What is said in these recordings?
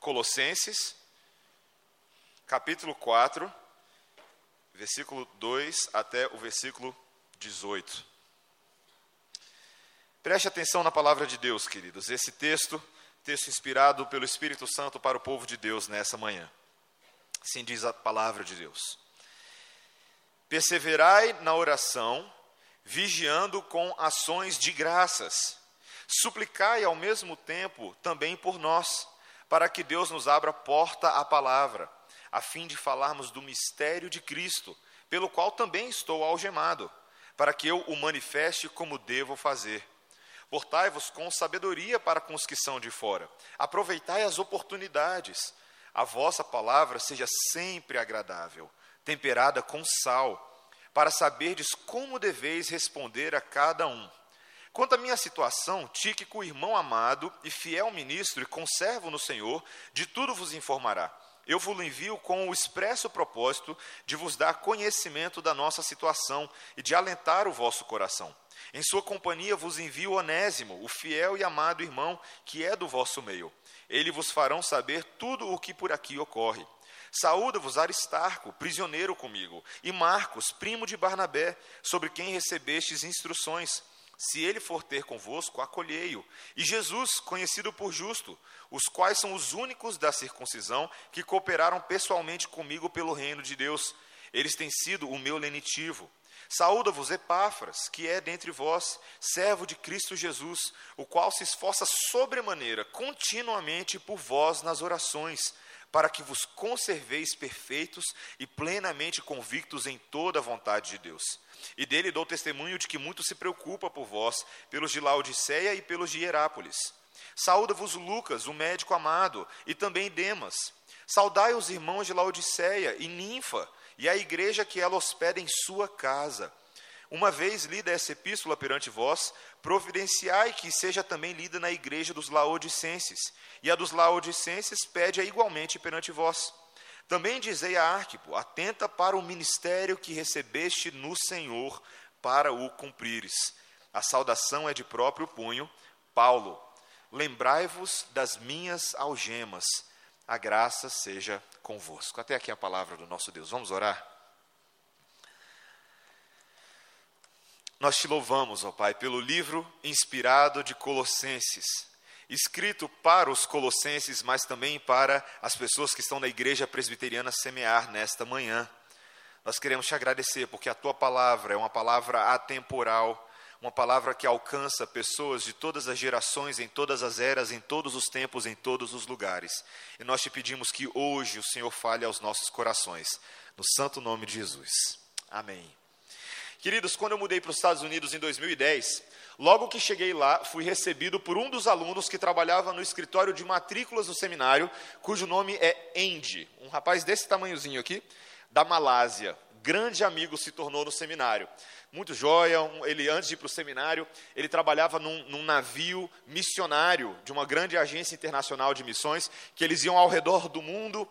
Colossenses, capítulo 4, versículo 2 até o versículo 18. Preste atenção na palavra de Deus, queridos. Esse texto, texto inspirado pelo Espírito Santo para o povo de Deus nessa manhã. Assim diz a palavra de Deus. Perseverai na oração, vigiando com ações de graças. Suplicai ao mesmo tempo também por nós, para que Deus nos abra porta à palavra, a fim de falarmos do mistério de Cristo, pelo qual também estou algemado, para que eu o manifeste como devo fazer. Portai-vos com sabedoria para com os que são de fora. Aproveitai as oportunidades. A vossa palavra seja sempre agradável temperada com sal, para saberdes como deveis responder a cada um. Quanto à minha situação, Tíquico, irmão amado e fiel ministro e conservo no Senhor, de tudo vos informará. Eu vos envio com o expresso propósito de vos dar conhecimento da nossa situação e de alentar o vosso coração. Em sua companhia vos envio Onésimo, o fiel e amado irmão, que é do vosso meio. Ele vos farão saber tudo o que por aqui ocorre. Saúda-vos Aristarco, prisioneiro comigo, e Marcos, primo de Barnabé, sobre quem recebestes instruções. Se ele for ter convosco, acolhei-o. E Jesus, conhecido por justo, os quais são os únicos da circuncisão que cooperaram pessoalmente comigo pelo reino de Deus. Eles têm sido o meu lenitivo. Saúda-vos Epáfras, que é dentre vós, servo de Cristo Jesus, o qual se esforça sobremaneira, continuamente por vós nas orações para que vos conserveis perfeitos e plenamente convictos em toda a vontade de Deus. E dele dou testemunho de que muito se preocupa por vós, pelos de Laodiceia e pelos de Hierápolis. Saúda-vos Lucas, o médico amado, e também Demas. Saudai os irmãos de Laodiceia e Ninfa, e a igreja que ela hospeda em sua casa. Uma vez lida essa epístola perante vós, providenciai que seja também lida na igreja dos Laodicenses, e a dos Laodicenses pede-a igualmente perante vós. Também dizei a Arquipo: atenta para o ministério que recebeste no Senhor, para o cumprires. A saudação é de próprio punho. Paulo, lembrai-vos das minhas algemas. A graça seja convosco. Até aqui a palavra do nosso Deus. Vamos orar? Nós te louvamos, ó Pai, pelo livro inspirado de Colossenses, escrito para os colossenses, mas também para as pessoas que estão na igreja presbiteriana semear nesta manhã. Nós queremos te agradecer porque a tua palavra é uma palavra atemporal, uma palavra que alcança pessoas de todas as gerações, em todas as eras, em todos os tempos, em todos os lugares. E nós te pedimos que hoje o Senhor fale aos nossos corações, no santo nome de Jesus. Amém. Queridos, quando eu mudei para os Estados Unidos em 2010, logo que cheguei lá, fui recebido por um dos alunos que trabalhava no escritório de matrículas do seminário, cujo nome é Andy, um rapaz desse tamanhozinho aqui, da Malásia. Grande amigo se tornou no seminário. Muito joia, ele antes de ir para o seminário, ele trabalhava num, num navio missionário de uma grande agência internacional de missões, que eles iam ao redor do mundo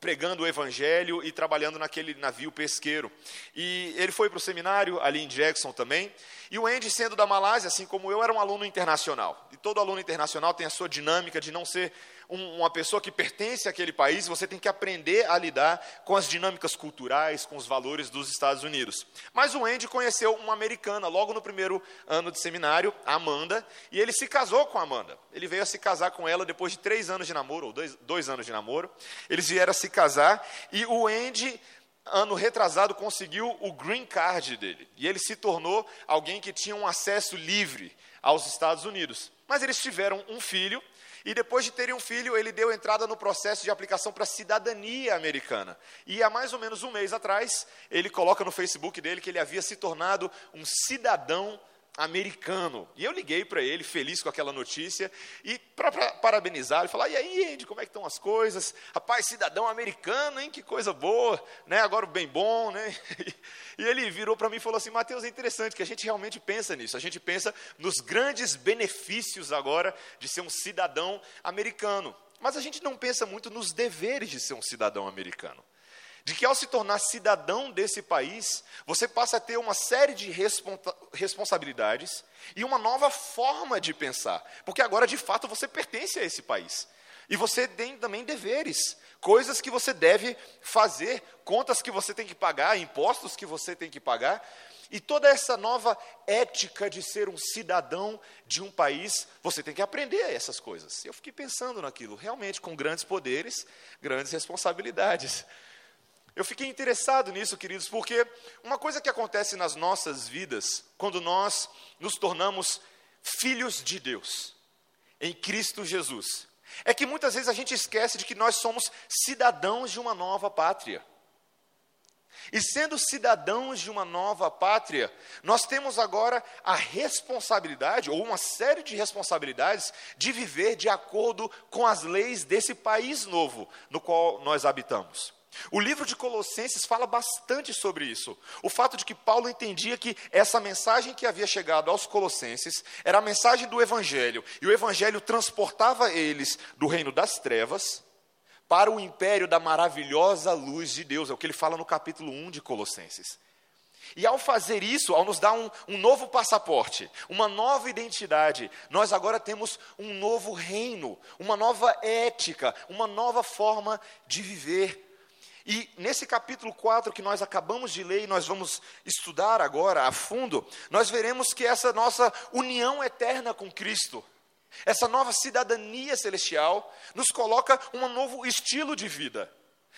pregando o evangelho e trabalhando naquele navio pesqueiro. E ele foi para o seminário ali em Jackson também. E o Andy, sendo da Malásia, assim como eu, era um aluno internacional. E todo aluno internacional tem a sua dinâmica de não ser um, uma pessoa que pertence àquele país, você tem que aprender a lidar com as dinâmicas culturais, com os valores dos Estados Unidos. Mas o Andy conheceu uma americana logo no primeiro ano de seminário, Amanda, e ele se casou com a Amanda. Ele veio a se casar com ela depois de três anos de namoro, ou dois, dois anos de namoro. Eles vieram a se casar, e o Andy ano retrasado, conseguiu o green card dele. E ele se tornou alguém que tinha um acesso livre aos Estados Unidos. Mas eles tiveram um filho, e depois de terem um filho, ele deu entrada no processo de aplicação para cidadania americana. E há mais ou menos um mês atrás, ele coloca no Facebook dele que ele havia se tornado um cidadão americano americano. E eu liguei para ele, feliz com aquela notícia, e para parabenizar, ele falar: e aí, Andy, como é que estão as coisas? Rapaz, cidadão americano, hein? Que coisa boa, né? Agora bem bom, né? E ele virou para mim e falou assim: Mateus, é interessante que a gente realmente pensa nisso, a gente pensa nos grandes benefícios agora de ser um cidadão americano. Mas a gente não pensa muito nos deveres de ser um cidadão americano de que ao se tornar cidadão desse país, você passa a ter uma série de responsabilidades e uma nova forma de pensar, porque agora de fato você pertence a esse país. E você tem também deveres, coisas que você deve fazer, contas que você tem que pagar, impostos que você tem que pagar. E toda essa nova ética de ser um cidadão de um país, você tem que aprender essas coisas. Eu fiquei pensando naquilo, realmente, com grandes poderes, grandes responsabilidades. Eu fiquei interessado nisso, queridos, porque uma coisa que acontece nas nossas vidas, quando nós nos tornamos filhos de Deus, em Cristo Jesus, é que muitas vezes a gente esquece de que nós somos cidadãos de uma nova pátria. E sendo cidadãos de uma nova pátria, nós temos agora a responsabilidade, ou uma série de responsabilidades, de viver de acordo com as leis desse país novo no qual nós habitamos. O livro de Colossenses fala bastante sobre isso. O fato de que Paulo entendia que essa mensagem que havia chegado aos Colossenses era a mensagem do Evangelho, e o Evangelho transportava eles do reino das trevas para o império da maravilhosa luz de Deus. É o que ele fala no capítulo 1 de Colossenses. E ao fazer isso, ao nos dar um, um, novo passaporte, uma nova identidade, nós agora temos um novo reino, uma nova ética, uma nova forma de viver. E nesse capítulo 4 que nós acabamos de ler e nós vamos estudar agora a fundo, nós veremos que essa nossa união eterna com Cristo, essa nova cidadania celestial nos coloca um novo estilo de vida,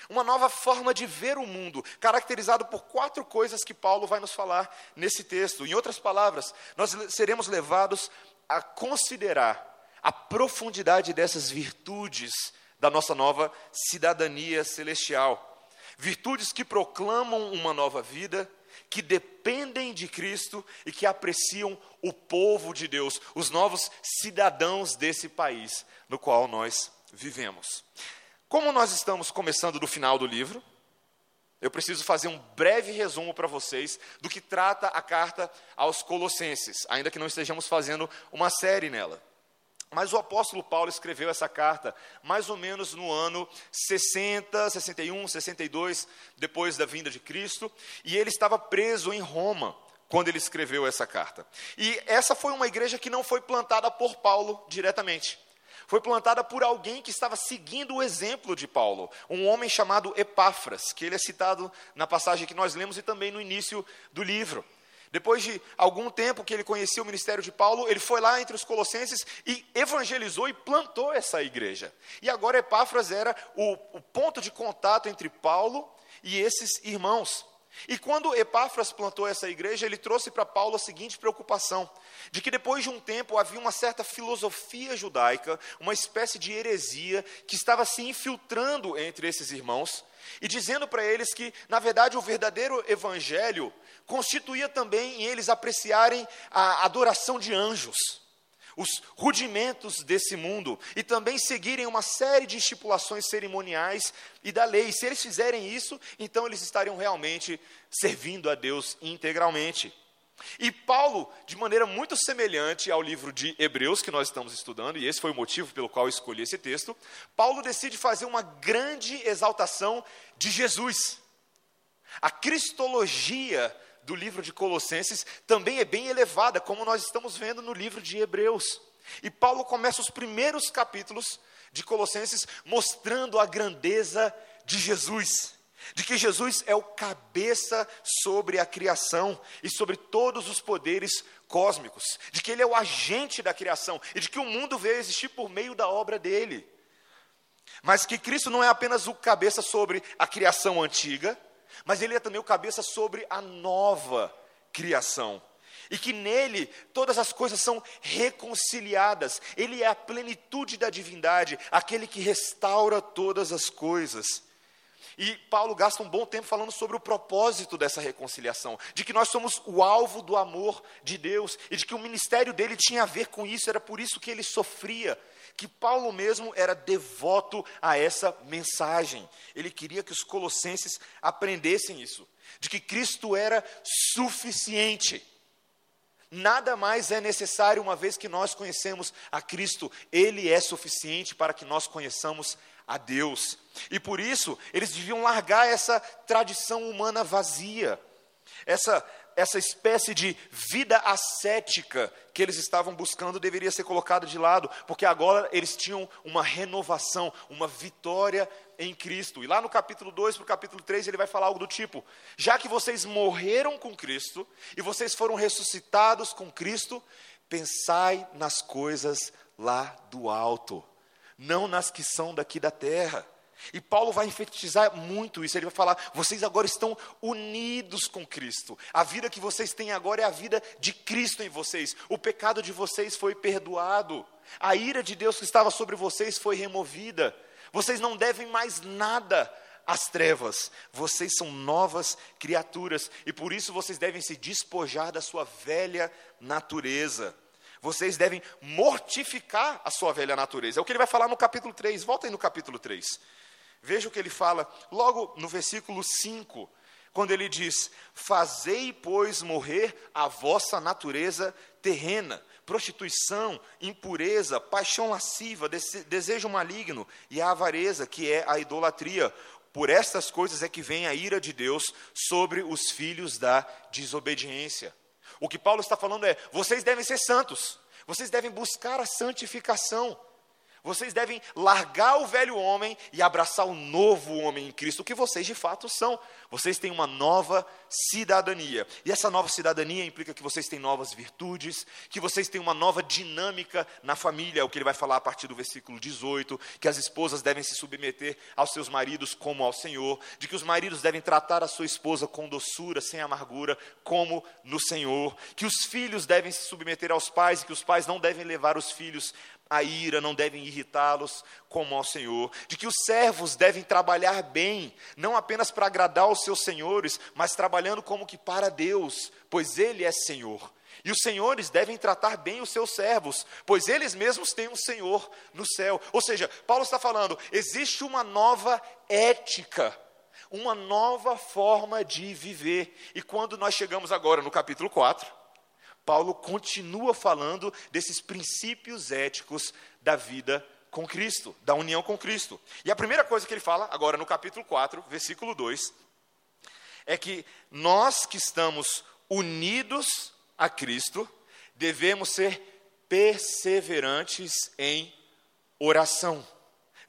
uma nova forma de ver o mundo, caracterizado por quatro coisas que Paulo vai nos falar nesse texto. Em outras palavras, nós seremos levados a considerar a profundidade dessas virtudes da nossa nova cidadania celestial. Virtudes que proclamam uma nova vida, que dependem de Cristo e que apreciam o povo de Deus, os novos cidadãos desse país no qual nós vivemos. Como nós estamos começando do final do livro, eu preciso fazer um breve resumo para vocês do que trata a carta aos Colossenses, ainda que não estejamos fazendo uma série nela. Mas o apóstolo Paulo escreveu essa carta mais ou menos no ano 60, 61, 62, depois da vinda de Cristo, e ele estava preso em Roma quando ele escreveu essa carta. E essa foi uma igreja que não foi plantada por Paulo diretamente. Foi plantada por alguém que estava seguindo o exemplo de Paulo, um homem chamado Epáfras, que ele é citado na passagem que nós lemos e também no início do livro. Depois de algum tempo que ele conhecia o ministério de Paulo, ele foi lá entre os colossenses e evangelizou e plantou essa igreja. E agora Epáfras era o, o ponto de contato entre Paulo e esses irmãos. E quando Epáfras plantou essa igreja, ele trouxe para Paulo a seguinte preocupação: de que depois de um tempo havia uma certa filosofia judaica, uma espécie de heresia que estava se infiltrando entre esses irmãos, e dizendo para eles que, na verdade, o verdadeiro evangelho constituía também em eles apreciarem a adoração de anjos, os rudimentos desse mundo, e também seguirem uma série de estipulações cerimoniais e da lei. Se eles fizerem isso, então eles estariam realmente servindo a Deus integralmente. E Paulo, de maneira muito semelhante ao livro de Hebreus que nós estamos estudando, e esse foi o motivo pelo qual eu escolhi esse texto, Paulo decide fazer uma grande exaltação de Jesus. A cristologia do livro de Colossenses também é bem elevada, como nós estamos vendo no livro de Hebreus. E Paulo começa os primeiros capítulos de Colossenses mostrando a grandeza de Jesus, de que Jesus é o cabeça sobre a criação e sobre todos os poderes cósmicos, de que ele é o agente da criação e de que o mundo veio existir por meio da obra dele. Mas que Cristo não é apenas o cabeça sobre a criação antiga, mas ele é também o cabeça sobre a nova criação. E que nele todas as coisas são reconciliadas. Ele é a plenitude da divindade, aquele que restaura todas as coisas. E Paulo gasta um bom tempo falando sobre o propósito dessa reconciliação, de que nós somos o alvo do amor de Deus e de que o ministério dele tinha a ver com isso, era por isso que ele sofria, que Paulo mesmo era devoto a essa mensagem. Ele queria que os colossenses aprendessem isso, de que Cristo era suficiente. Nada mais é necessário uma vez que nós conhecemos a Cristo, Ele é suficiente para que nós conheçamos a Deus. E por isso, eles deviam largar essa tradição humana vazia, essa essa espécie de vida ascética que eles estavam buscando deveria ser colocada de lado, porque agora eles tinham uma renovação, uma vitória em Cristo. E lá no capítulo 2 para o capítulo 3 ele vai falar algo do tipo: já que vocês morreram com Cristo e vocês foram ressuscitados com Cristo, pensai nas coisas lá do alto, não nas que são daqui da terra. E Paulo vai enfatizar muito isso. Ele vai falar: vocês agora estão unidos com Cristo. A vida que vocês têm agora é a vida de Cristo em vocês. O pecado de vocês foi perdoado. A ira de Deus que estava sobre vocês foi removida. Vocês não devem mais nada às trevas. Vocês são novas criaturas e por isso vocês devem se despojar da sua velha natureza. Vocês devem mortificar a sua velha natureza. É o que ele vai falar no capítulo 3. Volta aí no capítulo 3. Veja o que ele fala logo no versículo 5, quando ele diz: Fazei, pois, morrer a vossa natureza terrena, prostituição, impureza, paixão lasciva, desejo maligno e a avareza, que é a idolatria. Por estas coisas é que vem a ira de Deus sobre os filhos da desobediência. O que Paulo está falando é: vocês devem ser santos, vocês devem buscar a santificação. Vocês devem largar o velho homem e abraçar o novo homem em Cristo, que vocês de fato são. Vocês têm uma nova cidadania. E essa nova cidadania implica que vocês têm novas virtudes, que vocês têm uma nova dinâmica na família, o que ele vai falar a partir do versículo 18, que as esposas devem se submeter aos seus maridos como ao Senhor, de que os maridos devem tratar a sua esposa com doçura, sem amargura, como no Senhor, que os filhos devem se submeter aos pais e que os pais não devem levar os filhos a ira, não devem irritá-los como ao Senhor, de que os servos devem trabalhar bem, não apenas para agradar os seus senhores, mas trabalhando como que para Deus, pois Ele é Senhor. E os senhores devem tratar bem os seus servos, pois eles mesmos têm um Senhor no céu. Ou seja, Paulo está falando, existe uma nova ética, uma nova forma de viver. E quando nós chegamos agora no capítulo 4, Paulo continua falando desses princípios éticos da vida com Cristo, da união com Cristo. E a primeira coisa que ele fala, agora no capítulo 4, versículo 2, é que nós que estamos unidos a Cristo, devemos ser perseverantes em oração.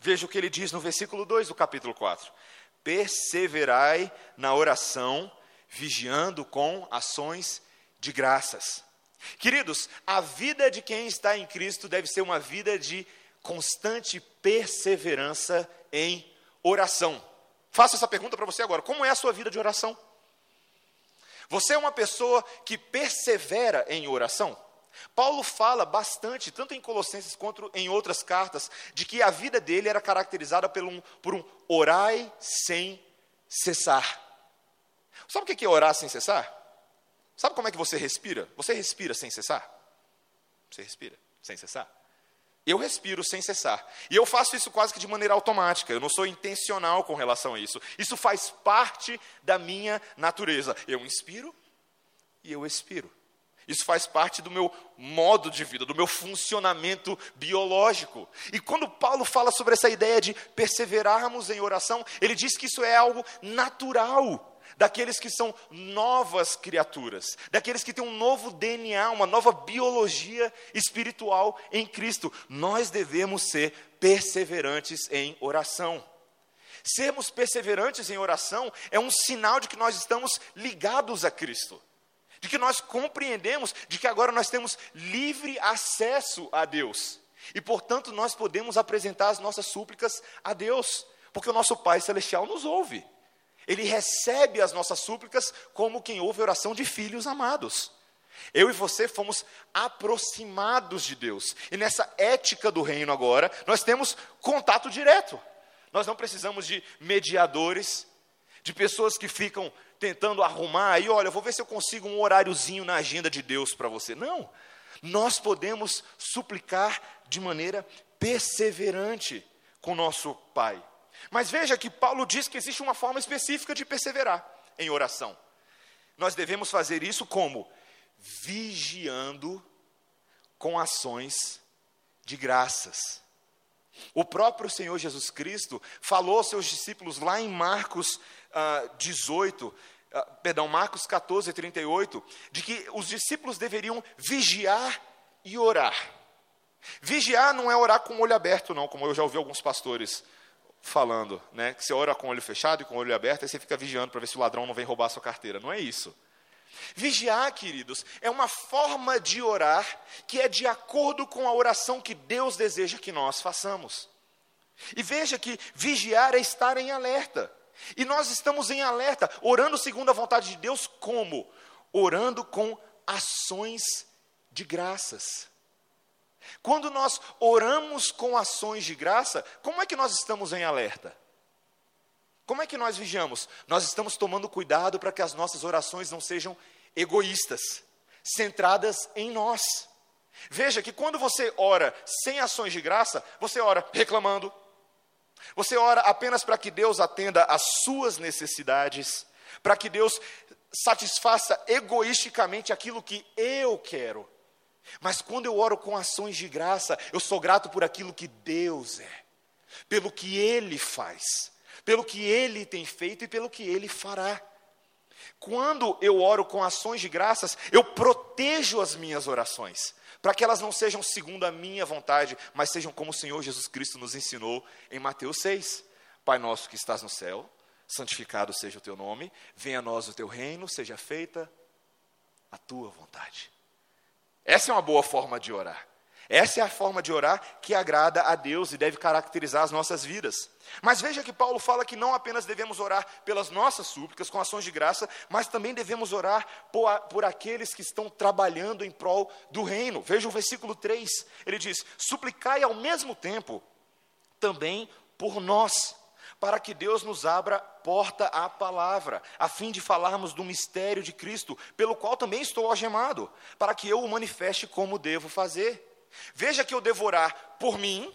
Veja o que ele diz no versículo 2 do capítulo 4: Perseverai na oração, vigiando com ações de graças. Queridos, a vida de quem está em Cristo deve ser uma vida de constante perseverança em oração. Faço essa pergunta para você agora: como é a sua vida de oração? Você é uma pessoa que persevera em oração? Paulo fala bastante, tanto em Colossenses quanto em outras cartas, de que a vida dele era caracterizada por um, por um orai sem cessar. Sabe o que é orar sem cessar? Sabe como é que você respira? Você respira sem cessar? Você respira sem cessar? Eu respiro sem cessar. E eu faço isso quase que de maneira automática. Eu não sou intencional com relação a isso. Isso faz parte da minha natureza. Eu inspiro e eu expiro. Isso faz parte do meu modo de vida, do meu funcionamento biológico. E quando Paulo fala sobre essa ideia de perseverarmos em oração, ele diz que isso é algo natural daqueles que são novas criaturas, daqueles que têm um novo DNA, uma nova biologia espiritual em Cristo. Nós devemos ser perseverantes em oração. Sermos perseverantes em oração é um sinal de que nós estamos ligados a Cristo, de que nós compreendemos de que agora nós temos livre acesso a Deus e, portanto, nós podemos apresentar as nossas súplicas a Deus, porque o nosso Pai Celestial nos ouve. Ele recebe as nossas súplicas como quem ouve oração de filhos amados. Eu e você fomos aproximados de Deus. E nessa ética do reino agora, nós temos contato direto. Nós não precisamos de mediadores, de pessoas que ficam tentando arrumar aí, olha, vou ver se eu consigo um horáriozinho na agenda de Deus para você. Não. Nós podemos suplicar de maneira perseverante com nosso Pai. Mas veja que Paulo diz que existe uma forma específica de perseverar em oração. Nós devemos fazer isso como? Vigiando com ações de graças. O próprio Senhor Jesus Cristo falou aos seus discípulos lá em Marcos uh, 18, ah, perdão, Marcos 14, 38, de que os discípulos deveriam vigiar e orar. Vigiar não é orar com o olho aberto, não, como eu já ouvi alguns pastores falando, né? Que você ora com o olho fechado e com o olho aberto, e você fica vigiando para ver se o ladrão não vem roubar a sua carteira. Não é isso. Vigiar, queridos, é uma forma de orar que é de acordo com a oração que Deus deseja que nós façamos. E veja que vigiar é estar em alerta. E nós estamos em alerta, orando segundo a vontade de Deus, como? Orando com ações de graças. Quando nós oramos com ações de graça, como é que nós estamos em alerta? Como é que nós vigiamos? Nós estamos tomando cuidado para que as nossas orações não sejam egoístas, centradas em nós. Veja que quando você ora sem ações de graça, você ora reclamando, você ora apenas para que Deus atenda às suas necessidades, para que Deus satisfaça egoisticamente aquilo que eu quero. Mas quando eu oro com ações de graça, eu sou grato por aquilo que Deus é, pelo que Ele faz, pelo que Ele tem feito e pelo que Ele fará. Quando eu oro com ações de graças, eu protejo as minhas orações, para que elas não sejam segundo a minha vontade, mas sejam como o Senhor Jesus Cristo nos ensinou em Mateus 6. Pai nosso que estás no céu, santificado seja o teu nome, venha a nós o teu reino, seja feita a tua vontade essa é uma boa forma de orar. Essa é a forma de orar que agrada a Deus e deve caracterizar as nossas vidas. Mas veja que Paulo fala que não apenas devemos orar pelas nossas súplicas, com ações de graça, mas também devemos orar por, por aqueles que estão trabalhando em prol do reino. Veja o versículo 3, ele diz: Suplicai ao mesmo tempo também por nós para que Deus nos abra porta à palavra, a fim de falarmos do mistério de Cristo, pelo qual também estou algemado, para que eu o manifeste como devo fazer. Veja que eu devo orar por mim,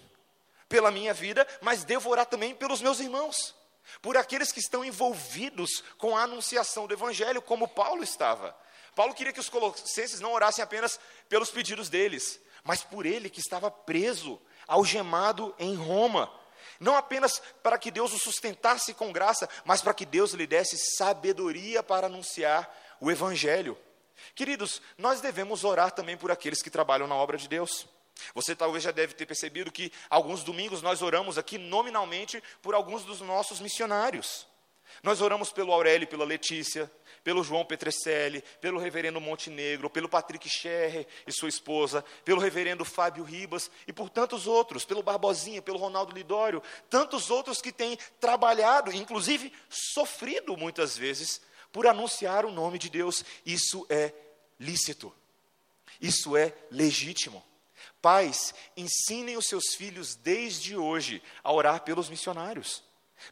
pela minha vida, mas devo orar também pelos meus irmãos, por aqueles que estão envolvidos com a anunciação do Evangelho, como Paulo estava. Paulo queria que os colossenses não orassem apenas pelos pedidos deles, mas por ele que estava preso, algemado em Roma não apenas para que Deus o sustentasse com graça, mas para que Deus lhe desse sabedoria para anunciar o Evangelho. Queridos, nós devemos orar também por aqueles que trabalham na obra de Deus. Você talvez já deve ter percebido que alguns domingos nós oramos aqui nominalmente por alguns dos nossos missionários. Nós oramos pelo Aurélio e pela Letícia, pelo João Petrecelli, pelo reverendo Montenegro, pelo Patrick Scherrer e sua esposa, pelo reverendo Fábio Ribas e por tantos outros, pelo Barbosinha, pelo Ronaldo Lidório, tantos outros que têm trabalhado, inclusive sofrido muitas vezes, por anunciar o nome de Deus. Isso é lícito, isso é legítimo. Pais, ensinem os seus filhos desde hoje a orar pelos missionários,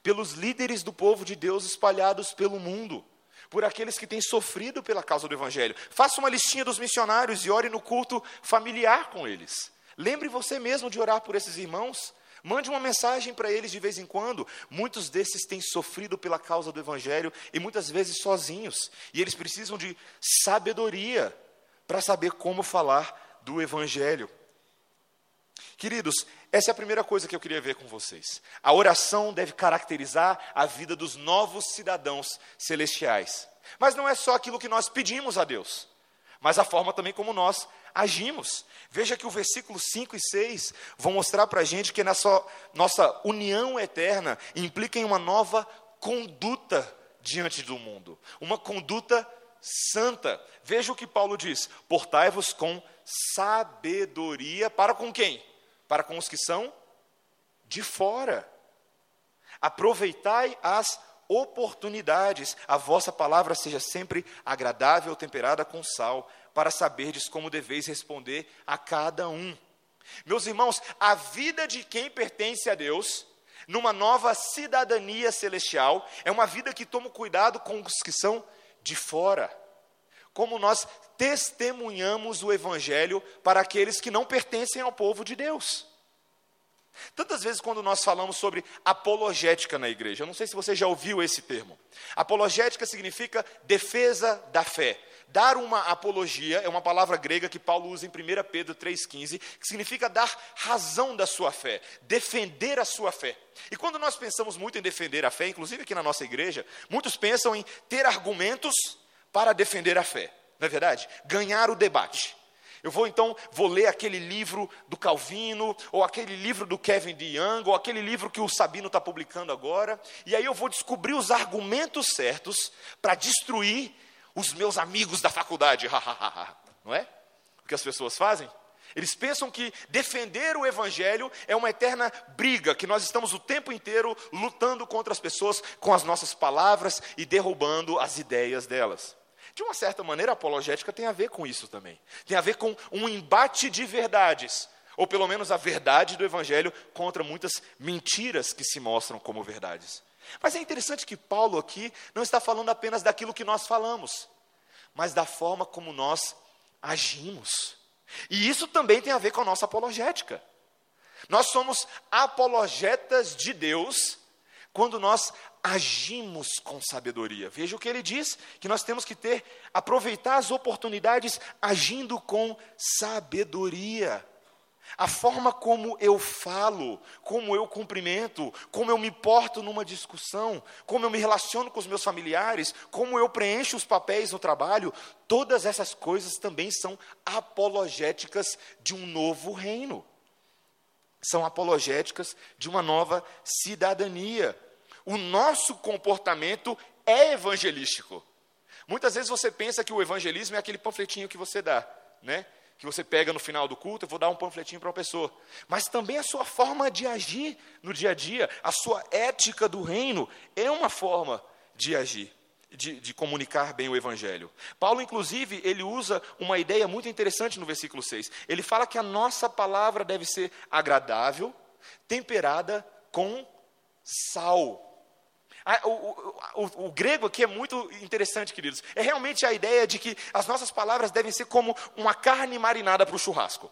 pelos líderes do povo de Deus espalhados pelo mundo por aqueles que têm sofrido pela causa do Evangelho. Faça uma listinha dos missionários e ore no culto familiar com eles. Lembre você mesmo de orar por esses irmãos. Mande uma mensagem para eles de vez em quando. Muitos desses têm sofrido pela causa do Evangelho e muitas vezes sozinhos. E eles precisam de sabedoria para saber como falar do Evangelho. Queridos, essa é a primeira coisa que eu queria ver com vocês. A oração deve caracterizar a vida dos novos cidadãos celestiais. Mas não é só aquilo que nós pedimos a Deus, mas a forma também como nós agimos. Veja que o versículo 5 e 6 vão mostrar para a gente que nessa nossa união eterna implica em uma nova conduta diante do mundo, uma conduta santa. Veja o que Paulo diz: portai-vos com sabedoria para com quem? Para com os que são de fora. Aproveitai as oportunidades, a vossa palavra seja sempre agradável, temperada com sal, para saberdes como deveis responder a cada um. Meus irmãos, a vida de quem pertence a Deus, numa nova cidadania celestial, é uma vida que toma cuidado com os que são de fora. Como nós testemunhamos o Evangelho para aqueles que não pertencem ao povo de Deus. Tantas vezes, quando nós falamos sobre apologética na igreja, eu não sei se você já ouviu esse termo. Apologética significa defesa da fé, dar uma apologia é uma palavra grega que Paulo usa em 1 Pedro 3,15, que significa dar razão da sua fé, defender a sua fé. E quando nós pensamos muito em defender a fé, inclusive aqui na nossa igreja, muitos pensam em ter argumentos para defender a fé, não é verdade? Ganhar o debate. Eu vou então, vou ler aquele livro do Calvino, ou aquele livro do Kevin DeYoung, ou aquele livro que o Sabino está publicando agora, e aí eu vou descobrir os argumentos certos para destruir os meus amigos da faculdade. Não é? O que as pessoas fazem? Eles pensam que defender o evangelho é uma eterna briga, que nós estamos o tempo inteiro lutando contra as pessoas com as nossas palavras e derrubando as ideias delas. De uma certa maneira, a apologética tem a ver com isso também. Tem a ver com um embate de verdades, ou pelo menos a verdade do Evangelho contra muitas mentiras que se mostram como verdades. Mas é interessante que Paulo aqui não está falando apenas daquilo que nós falamos, mas da forma como nós agimos. E isso também tem a ver com a nossa apologética. Nós somos apologetas de Deus quando nós agimos com sabedoria. Veja o que ele diz: que nós temos que ter, aproveitar as oportunidades agindo com sabedoria. A forma como eu falo, como eu cumprimento, como eu me porto numa discussão, como eu me relaciono com os meus familiares, como eu preencho os papéis no trabalho, todas essas coisas também são apologéticas de um novo reino. São apologéticas de uma nova cidadania o nosso comportamento é evangelístico. Muitas vezes você pensa que o evangelismo é aquele panfletinho que você dá, né? Que você pega no final do culto, eu vou dar um panfletinho para uma pessoa. Mas também a sua forma de agir no dia a dia, a sua ética do reino, é uma forma de agir. De, de, comunicar bem o Evangelho. Paulo, inclusive, ele usa uma ideia muito interessante no versículo 6. Ele fala que a nossa palavra deve ser agradável, temperada com sal. O, o, o, o, grego aqui é muito interessante, queridos. É realmente a ideia de que as nossas palavras devem ser como uma carne marinada para o churrasco.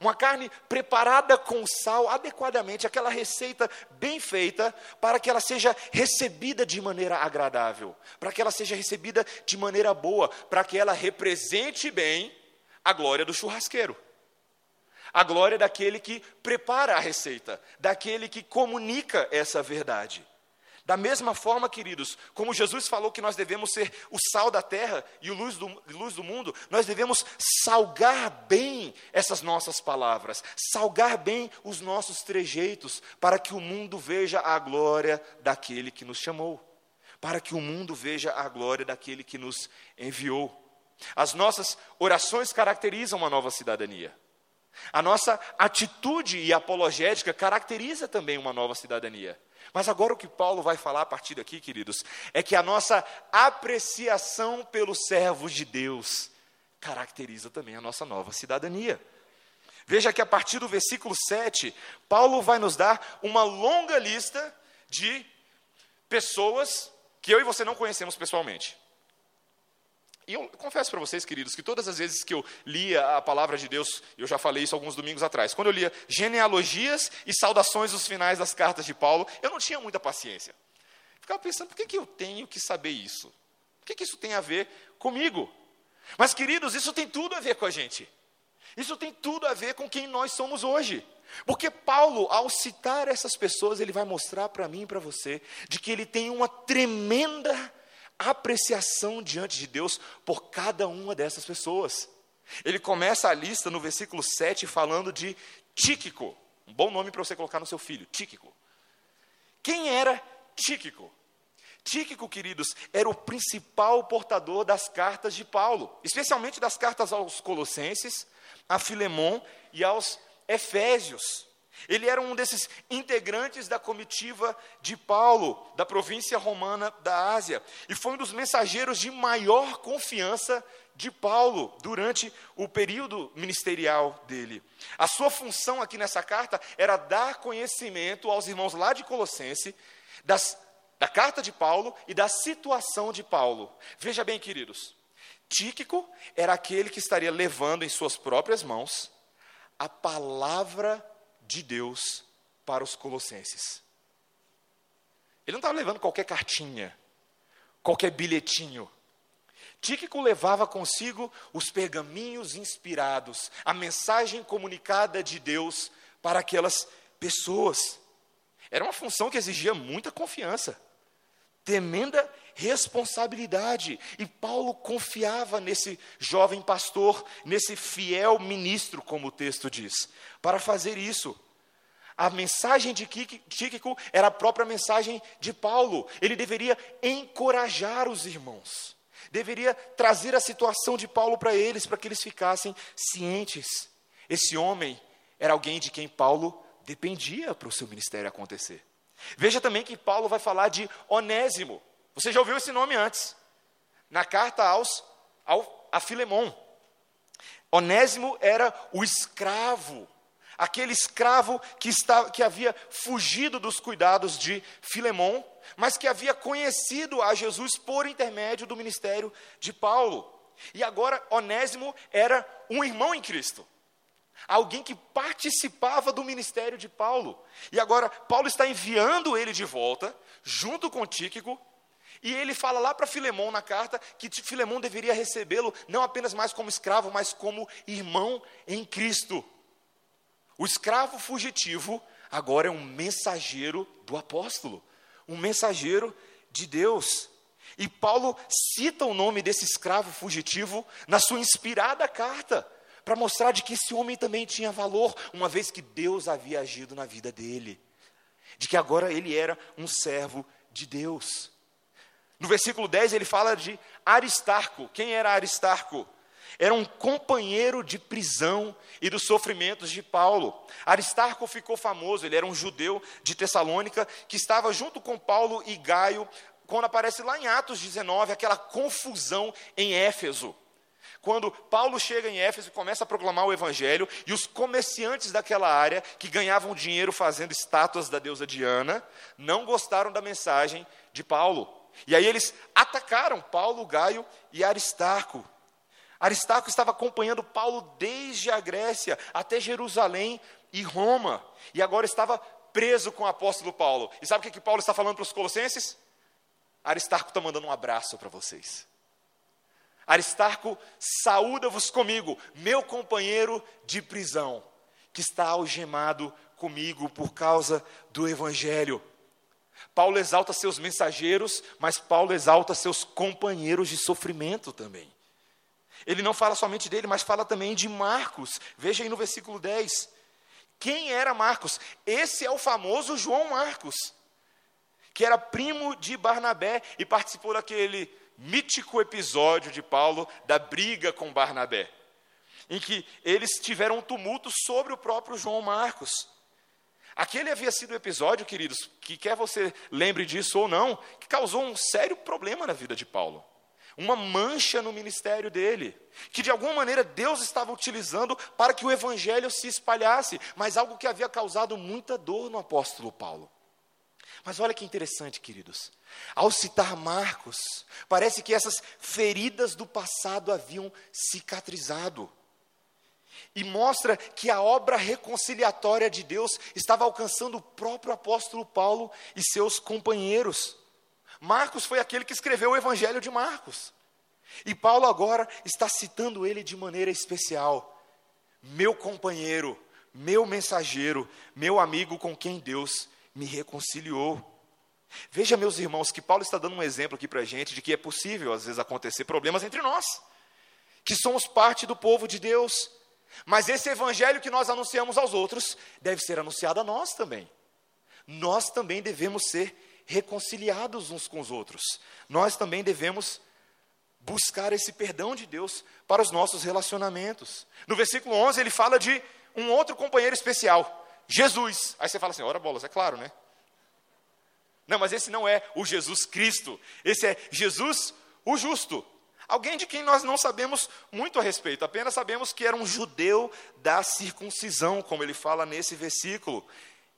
Uma carne preparada com sal adequadamente, aquela receita bem feita, para que ela seja recebida de maneira agradável, para que ela seja recebida de maneira boa, para que ela represente bem a glória do churrasqueiro. A glória daquele que prepara a receita, daquele que comunica essa verdade. Da mesma forma, queridos, como Jesus falou que nós devemos ser o sal da terra e o luz do, luz do mundo, nós devemos salgar bem essas nossas palavras, salgar bem os nossos trejeitos, para que o mundo veja a glória daquele que nos chamou, para que o mundo veja a glória daquele que nos enviou. As nossas orações caracterizam uma nova cidadania. A nossa atitude e apologética caracteriza também uma nova cidadania. Mas agora o que Paulo vai falar a partir daqui, queridos, é que a nossa apreciação pelos servos de Deus caracteriza também a nossa nova cidadania. Veja que a partir do versículo 7, Paulo vai nos dar uma longa lista de pessoas que eu e você não conhecemos pessoalmente. E eu confesso para vocês, queridos, que todas as vezes que eu lia a palavra de Deus, eu já falei isso alguns domingos atrás, quando eu lia genealogias e saudações dos finais das cartas de Paulo, eu não tinha muita paciência. Ficava pensando, por que, que eu tenho que saber isso? O que, que isso tem a ver comigo? Mas, queridos, isso tem tudo a ver com a gente. Isso tem tudo a ver com quem nós somos hoje. Porque Paulo, ao citar essas pessoas, ele vai mostrar para mim e para você de que ele tem uma tremenda apreciação diante de Deus por cada uma dessas pessoas. Ele começa a lista no versículo 7 falando de Tíquico, um bom nome para você colocar no seu filho, Tíquico. Quem era Tíquico? Tíquico, queridos, era o principal portador das cartas de Paulo, especialmente das cartas aos Colossenses, a Filemon e aos Efésios. Ele era um desses integrantes da comitiva de Paulo, da província romana da Ásia, e foi um dos mensageiros de maior confiança de Paulo durante o período ministerial dele. A sua função aqui nessa carta era dar conhecimento aos irmãos lá de Colossense das, da carta de Paulo e da situação de Paulo. Veja bem, queridos, Tíquico era aquele que estaria levando em suas próprias mãos a palavra de Deus para os colossenses. Ele não estava levando qualquer cartinha, qualquer bilhetinho. Tíquico levava consigo os pergaminhos inspirados, a mensagem comunicada de Deus para aquelas pessoas. Era uma função que exigia muita confiança, tremenda responsabilidade. E Paulo confiava nesse jovem pastor, nesse fiel ministro, como o texto diz, para fazer isso. A mensagem de Tíquico era a própria mensagem de Paulo. Ele deveria encorajar os irmãos. Deveria trazer a situação de Paulo para eles, para que eles ficassem cientes. Esse homem era alguém de quem Paulo dependia para o seu ministério acontecer. Veja também que Paulo vai falar de Onésimo. Você já ouviu esse nome antes? Na carta aos, ao, a Filemon. Onésimo era o escravo, aquele escravo que, está, que havia fugido dos cuidados de Filemon, mas que havia conhecido a Jesus por intermédio do ministério de Paulo. E agora Onésimo era um irmão em Cristo alguém que participava do ministério de Paulo. E agora Paulo está enviando ele de volta, junto com Tíquico, e ele fala lá para Filemão na carta que Filemão deveria recebê-lo não apenas mais como escravo, mas como irmão em Cristo. O escravo fugitivo agora é um mensageiro do apóstolo, um mensageiro de Deus. E Paulo cita o nome desse escravo fugitivo na sua inspirada carta para mostrar de que esse homem também tinha valor, uma vez que Deus havia agido na vida dele, de que agora ele era um servo de Deus. No versículo 10 ele fala de Aristarco. Quem era Aristarco? Era um companheiro de prisão e dos sofrimentos de Paulo. Aristarco ficou famoso, ele era um judeu de Tessalônica que estava junto com Paulo e Gaio quando aparece lá em Atos 19 aquela confusão em Éfeso quando Paulo chega em Éfeso e começa a proclamar o evangelho, e os comerciantes daquela área, que ganhavam dinheiro fazendo estátuas da deusa Diana, não gostaram da mensagem de Paulo. E aí eles atacaram Paulo, Gaio e Aristarco. Aristarco estava acompanhando Paulo desde a Grécia até Jerusalém e Roma, e agora estava preso com o apóstolo Paulo. E sabe o que, que Paulo está falando para os colossenses? Aristarco está mandando um abraço para vocês. Aristarco, saúda-vos comigo, meu companheiro de prisão, que está algemado comigo por causa do Evangelho. Paulo exalta seus mensageiros, mas Paulo exalta seus companheiros de sofrimento também. Ele não fala somente dele, mas fala também de Marcos. Veja aí no versículo 10. Quem era Marcos? Esse é o famoso João Marcos, que era primo de Barnabé e participou daquele mítico episódio de Paulo da briga com Barnabé, em que eles tiveram um tumulto sobre o próprio João Marcos. Aquele havia sido o episódio, queridos, que quer você lembre disso ou não, que causou um sério problema na vida de Paulo. Uma mancha no ministério dele, que de alguma maneira Deus estava utilizando para que o evangelho se espalhasse, mas algo que havia causado muita dor no apóstolo Paulo. Mas olha que interessante, queridos. Ao citar Marcos, parece que essas feridas do passado haviam cicatrizado. E mostra que a obra reconciliatória de Deus estava alcançando o próprio apóstolo Paulo e seus companheiros. Marcos foi aquele que escreveu o Evangelho de Marcos. E Paulo agora está citando ele de maneira especial. Meu companheiro, meu mensageiro, meu amigo com quem Deus me reconciliou. Veja, meus irmãos, que Paulo está dando um exemplo aqui para a gente de que é possível, às vezes, acontecer problemas entre nós, que somos parte do povo de Deus, mas esse evangelho que nós anunciamos aos outros deve ser anunciado a nós também. Nós também devemos ser reconciliados uns com os outros, nós também devemos buscar esse perdão de Deus para os nossos relacionamentos. No versículo 11, ele fala de um outro companheiro especial. Jesus. Aí você fala assim, ora bolas, é claro, né? Não, mas esse não é o Jesus Cristo. Esse é Jesus o justo. Alguém de quem nós não sabemos muito a respeito, apenas sabemos que era um judeu da circuncisão, como ele fala nesse versículo.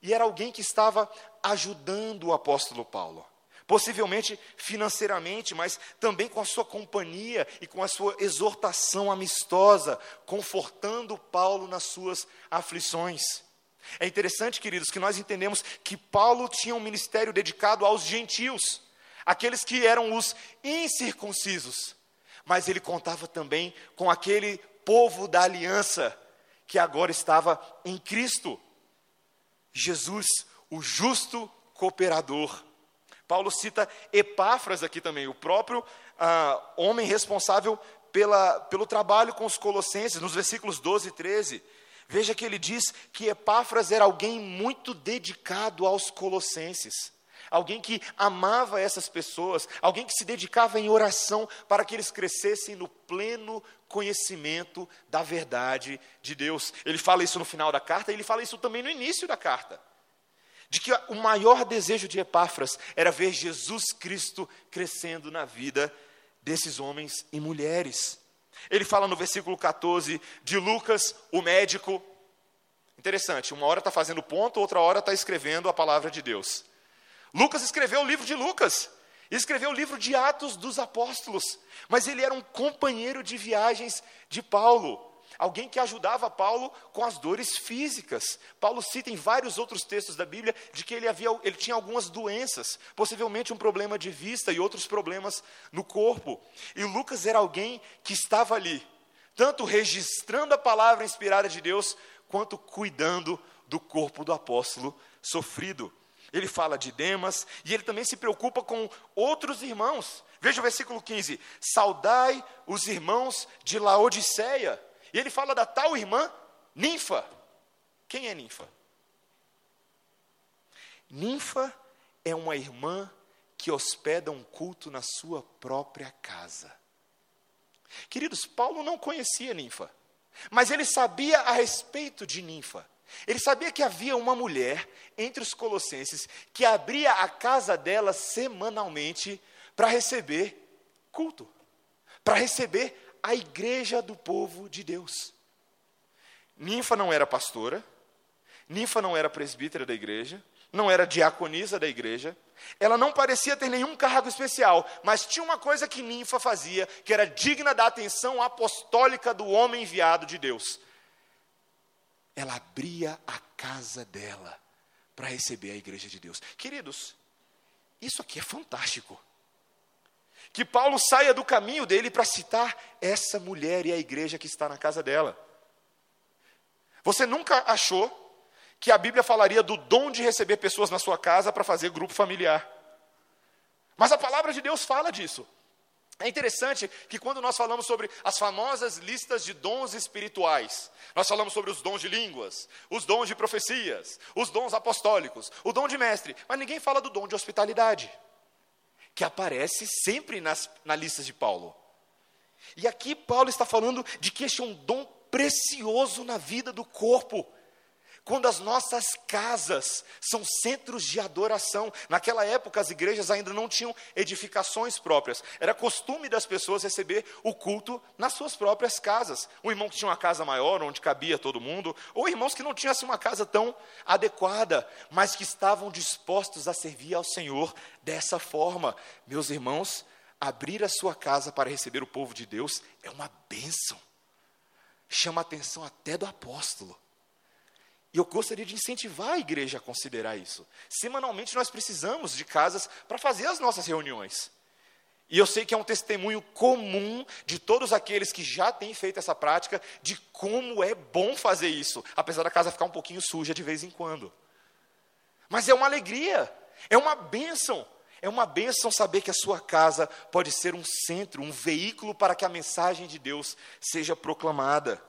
E era alguém que estava ajudando o apóstolo Paulo. Possivelmente financeiramente, mas também com a sua companhia e com a sua exortação amistosa, confortando Paulo nas suas aflições. É interessante, queridos, que nós entendemos que Paulo tinha um ministério dedicado aos gentios, aqueles que eram os incircuncisos. Mas ele contava também com aquele povo da aliança que agora estava em Cristo. Jesus, o justo cooperador. Paulo cita Epáfras aqui também, o próprio ah, homem responsável pela, pelo trabalho com os colossenses, nos versículos 12 e 13. Veja que ele diz que Epáfras era alguém muito dedicado aos colossenses alguém que amava essas pessoas, alguém que se dedicava em oração para que eles crescessem no pleno conhecimento da verdade de Deus. Ele fala isso no final da carta e ele fala isso também no início da carta. De que o maior desejo de Epáfras era ver Jesus Cristo crescendo na vida desses homens e mulheres. Ele fala no versículo 14 de Lucas, o médico. Interessante, uma hora está fazendo ponto, outra hora está escrevendo a palavra de Deus. Lucas escreveu o livro de Lucas, escreveu o livro de Atos dos Apóstolos, mas ele era um companheiro de viagens de Paulo, alguém que ajudava Paulo com as dores físicas. Paulo cita em vários outros textos da Bíblia de que ele, havia, ele tinha algumas doenças, possivelmente um problema de vista e outros problemas no corpo. E Lucas era alguém que estava ali, tanto registrando a palavra inspirada de Deus, quanto cuidando do corpo do apóstolo sofrido. Ele fala de Demas e ele também se preocupa com outros irmãos. Veja o versículo 15: Saudai os irmãos de Laodiceia. E ele fala da tal irmã Ninfa. Quem é Ninfa? Ninfa é uma irmã que hospeda um culto na sua própria casa. Queridos, Paulo não conhecia Ninfa, mas ele sabia a respeito de Ninfa. Ele sabia que havia uma mulher entre os colossenses que abria a casa dela semanalmente para receber culto, para receber a igreja do povo de Deus. Ninfa não era pastora, Ninfa não era presbítera da igreja, não era diaconisa da igreja, ela não parecia ter nenhum cargo especial, mas tinha uma coisa que Ninfa fazia que era digna da atenção apostólica do homem enviado de Deus ela abria a casa dela para receber a igreja de Deus. Queridos, isso aqui é fantástico. Que Paulo saia do caminho dele para citar essa mulher e a igreja que está na casa dela. Você nunca achou que a Bíblia falaria do dom de receber pessoas na sua casa para fazer grupo familiar. Mas a palavra de Deus fala disso. É interessante que quando nós falamos sobre as famosas listas de dons espirituais, nós falamos sobre os dons de línguas, os dons de profecias, os dons apostólicos, o dom de mestre, mas ninguém fala do dom de hospitalidade, que aparece sempre nas, na lista de Paulo. E aqui Paulo está falando de que este é um dom precioso na vida do corpo quando as nossas casas são centros de adoração. Naquela época, as igrejas ainda não tinham edificações próprias. Era costume das pessoas receber o culto nas suas próprias casas. Um irmão que tinha uma casa maior, onde cabia todo mundo, ou irmãos que não tinham assim, uma casa tão adequada, mas que estavam dispostos a servir ao Senhor dessa forma. Meus irmãos, abrir a sua casa para receber o povo de Deus é uma bênção. Chama a atenção até do apóstolo. E eu gostaria de incentivar a igreja a considerar isso. Semanalmente nós precisamos de casas para fazer as nossas reuniões. E eu sei que é um testemunho comum de todos aqueles que já têm feito essa prática de como é bom fazer isso, apesar da casa ficar um pouquinho suja de vez em quando. Mas é uma alegria, é uma bênção. É uma bênção saber que a sua casa pode ser um centro, um veículo para que a mensagem de Deus seja proclamada.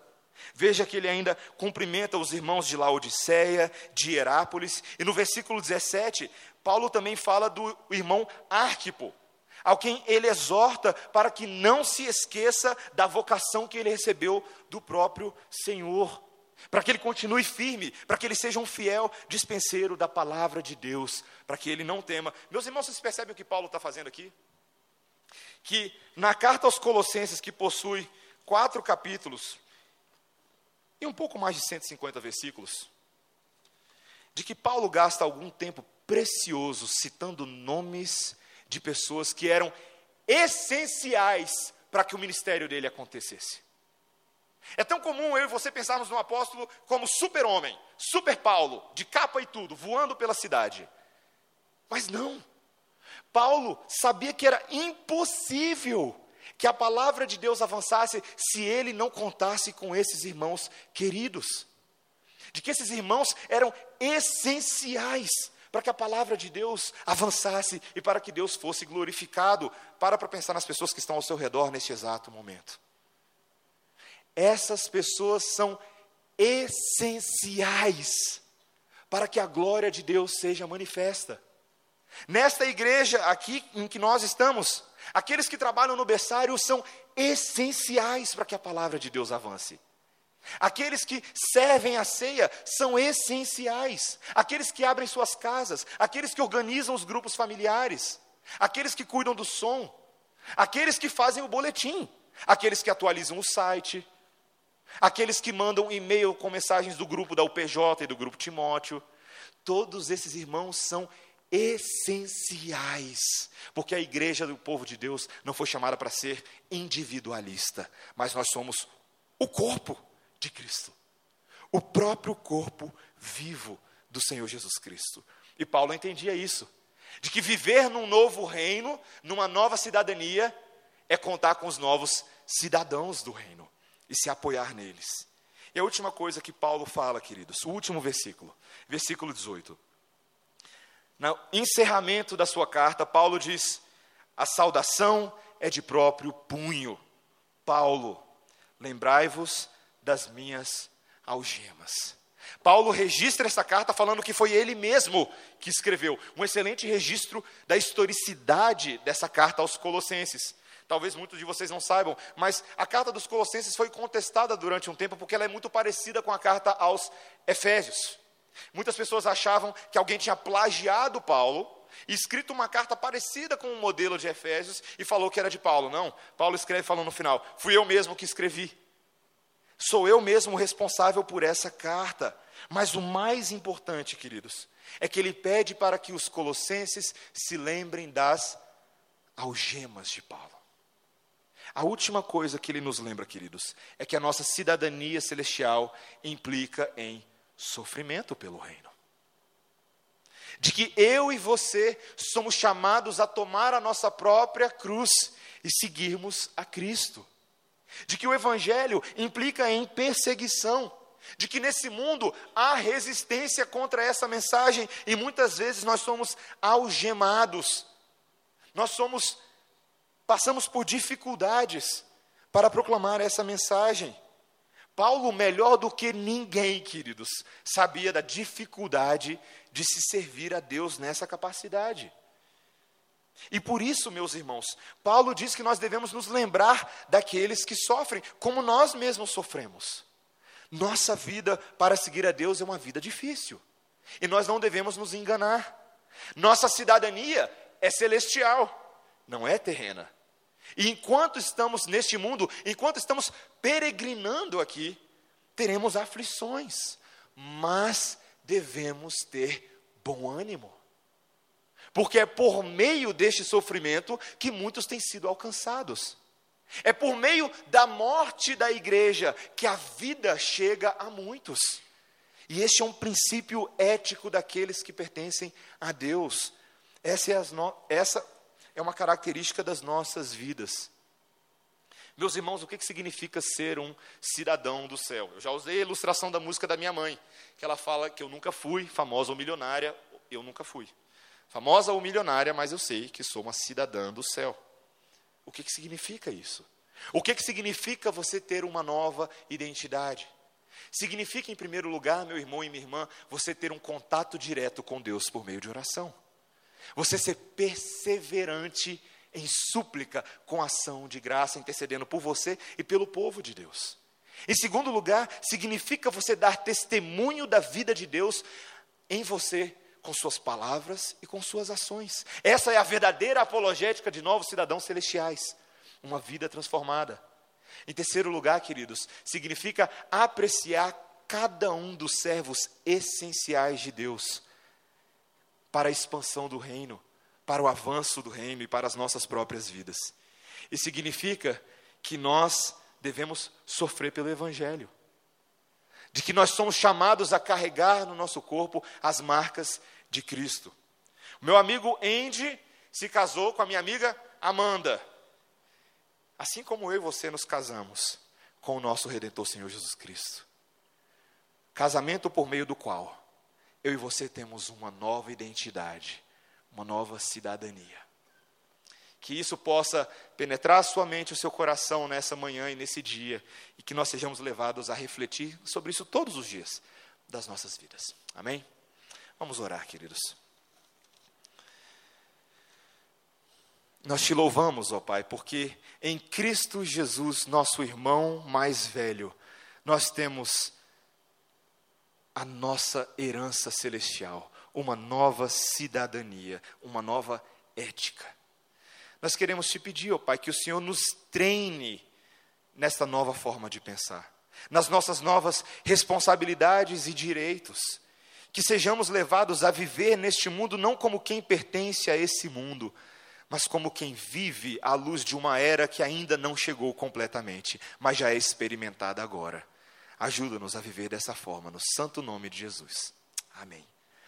Veja que ele ainda cumprimenta os irmãos de Laodiceia, de Herápolis, e no versículo 17, Paulo também fala do irmão Arquipo, ao quem ele exorta para que não se esqueça da vocação que ele recebeu do próprio Senhor, para que ele continue firme, para que ele seja um fiel dispenseiro da palavra de Deus, para que ele não tema. Meus irmãos, vocês percebem o que Paulo está fazendo aqui? Que na carta aos Colossenses, que possui quatro capítulos, e um pouco mais de 150 versículos, de que Paulo gasta algum tempo precioso citando nomes de pessoas que eram essenciais para que o ministério dele acontecesse. É tão comum eu e você pensarmos no apóstolo como super-homem, super Paulo, de capa e tudo, voando pela cidade. Mas não. Paulo sabia que era impossível que a palavra de Deus avançasse se ele não contasse com esses irmãos queridos. De que esses irmãos eram essenciais para que a palavra de Deus avançasse e para que Deus fosse glorificado. Para para pensar nas pessoas que estão ao seu redor neste exato momento. Essas pessoas são essenciais para que a glória de Deus seja manifesta. Nesta igreja aqui em que nós estamos, aqueles que trabalham no berçário são essenciais para que a palavra de Deus avance. Aqueles que servem a ceia são essenciais. Aqueles que abrem suas casas, aqueles que organizam os grupos familiares, aqueles que cuidam do som, aqueles que fazem o boletim, aqueles que atualizam o site, aqueles que mandam e-mail com mensagens do grupo da UPJ e do grupo Timóteo. Todos esses irmãos são essenciais, porque a igreja do povo de Deus não foi chamada para ser individualista, mas nós somos o corpo de Cristo, o próprio corpo vivo do Senhor Jesus Cristo. E Paulo entendia isso, de que viver num novo reino, numa nova cidadania, é contar com os novos cidadãos do reino e se apoiar neles. E a última coisa que Paulo fala, queridos, o último versículo, versículo 18. No encerramento da sua carta, Paulo diz: a saudação é de próprio punho. Paulo, lembrai-vos das minhas algemas. Paulo registra essa carta falando que foi ele mesmo que escreveu. Um excelente registro da historicidade dessa carta aos Colossenses. Talvez muitos de vocês não saibam, mas a carta dos Colossenses foi contestada durante um tempo porque ela é muito parecida com a carta aos Efésios. Muitas pessoas achavam que alguém tinha plagiado Paulo, escrito uma carta parecida com o um modelo de Efésios e falou que era de Paulo. Não, Paulo escreve falando no final: fui eu mesmo que escrevi. Sou eu mesmo responsável por essa carta. Mas o mais importante, queridos, é que ele pede para que os colossenses se lembrem das algemas de Paulo. A última coisa que ele nos lembra, queridos, é que a nossa cidadania celestial implica em sofrimento pelo reino. De que eu e você somos chamados a tomar a nossa própria cruz e seguirmos a Cristo. De que o Evangelho implica em perseguição. De que nesse mundo há resistência contra essa mensagem e muitas vezes nós somos algemados. Nós somos passamos por dificuldades para proclamar essa mensagem. Paulo, melhor do que ninguém, queridos, sabia da dificuldade de se servir a Deus nessa capacidade. E por isso, meus irmãos, Paulo diz que nós devemos nos lembrar daqueles que sofrem, como nós mesmos sofremos. Nossa vida para seguir a Deus é uma vida difícil. E nós não devemos nos enganar. Nossa cidadania é celestial, não é terrena. E enquanto estamos neste mundo, enquanto estamos peregrinando aqui, teremos aflições, mas devemos ter bom ânimo. Porque é por meio deste sofrimento que muitos têm sido alcançados. É por meio da morte da igreja que a vida chega a muitos. E este é um princípio ético daqueles que pertencem a Deus. Essa é, no... essa é uma característica das nossas vidas. Meus irmãos, o que, que significa ser um cidadão do céu? Eu já usei a ilustração da música da minha mãe, que ela fala que eu nunca fui famosa ou milionária, eu nunca fui. Famosa ou milionária, mas eu sei que sou uma cidadã do céu. O que, que significa isso? O que, que significa você ter uma nova identidade? Significa, em primeiro lugar, meu irmão e minha irmã, você ter um contato direto com Deus por meio de oração. Você ser perseverante em súplica com ação de graça, intercedendo por você e pelo povo de Deus. Em segundo lugar, significa você dar testemunho da vida de Deus em você, com suas palavras e com suas ações. Essa é a verdadeira apologética de novos cidadãos celestiais, uma vida transformada. Em terceiro lugar, queridos, significa apreciar cada um dos servos essenciais de Deus para a expansão do reino, para o avanço do reino e para as nossas próprias vidas. E significa que nós devemos sofrer pelo Evangelho, de que nós somos chamados a carregar no nosso corpo as marcas de Cristo. Meu amigo Andy se casou com a minha amiga Amanda. assim como eu e você nos casamos com o nosso Redentor Senhor Jesus Cristo. Casamento por meio do qual eu e você temos uma nova identidade, uma nova cidadania. Que isso possa penetrar sua mente, o seu coração nessa manhã e nesse dia, e que nós sejamos levados a refletir sobre isso todos os dias das nossas vidas. Amém? Vamos orar, queridos. Nós te louvamos, ó Pai, porque em Cristo Jesus, nosso irmão mais velho, nós temos a nossa herança celestial, uma nova cidadania, uma nova ética. Nós queremos te pedir, ó Pai, que o Senhor nos treine nesta nova forma de pensar, nas nossas novas responsabilidades e direitos, que sejamos levados a viver neste mundo não como quem pertence a esse mundo, mas como quem vive à luz de uma era que ainda não chegou completamente, mas já é experimentada agora. Ajuda-nos a viver dessa forma, no santo nome de Jesus. Amém.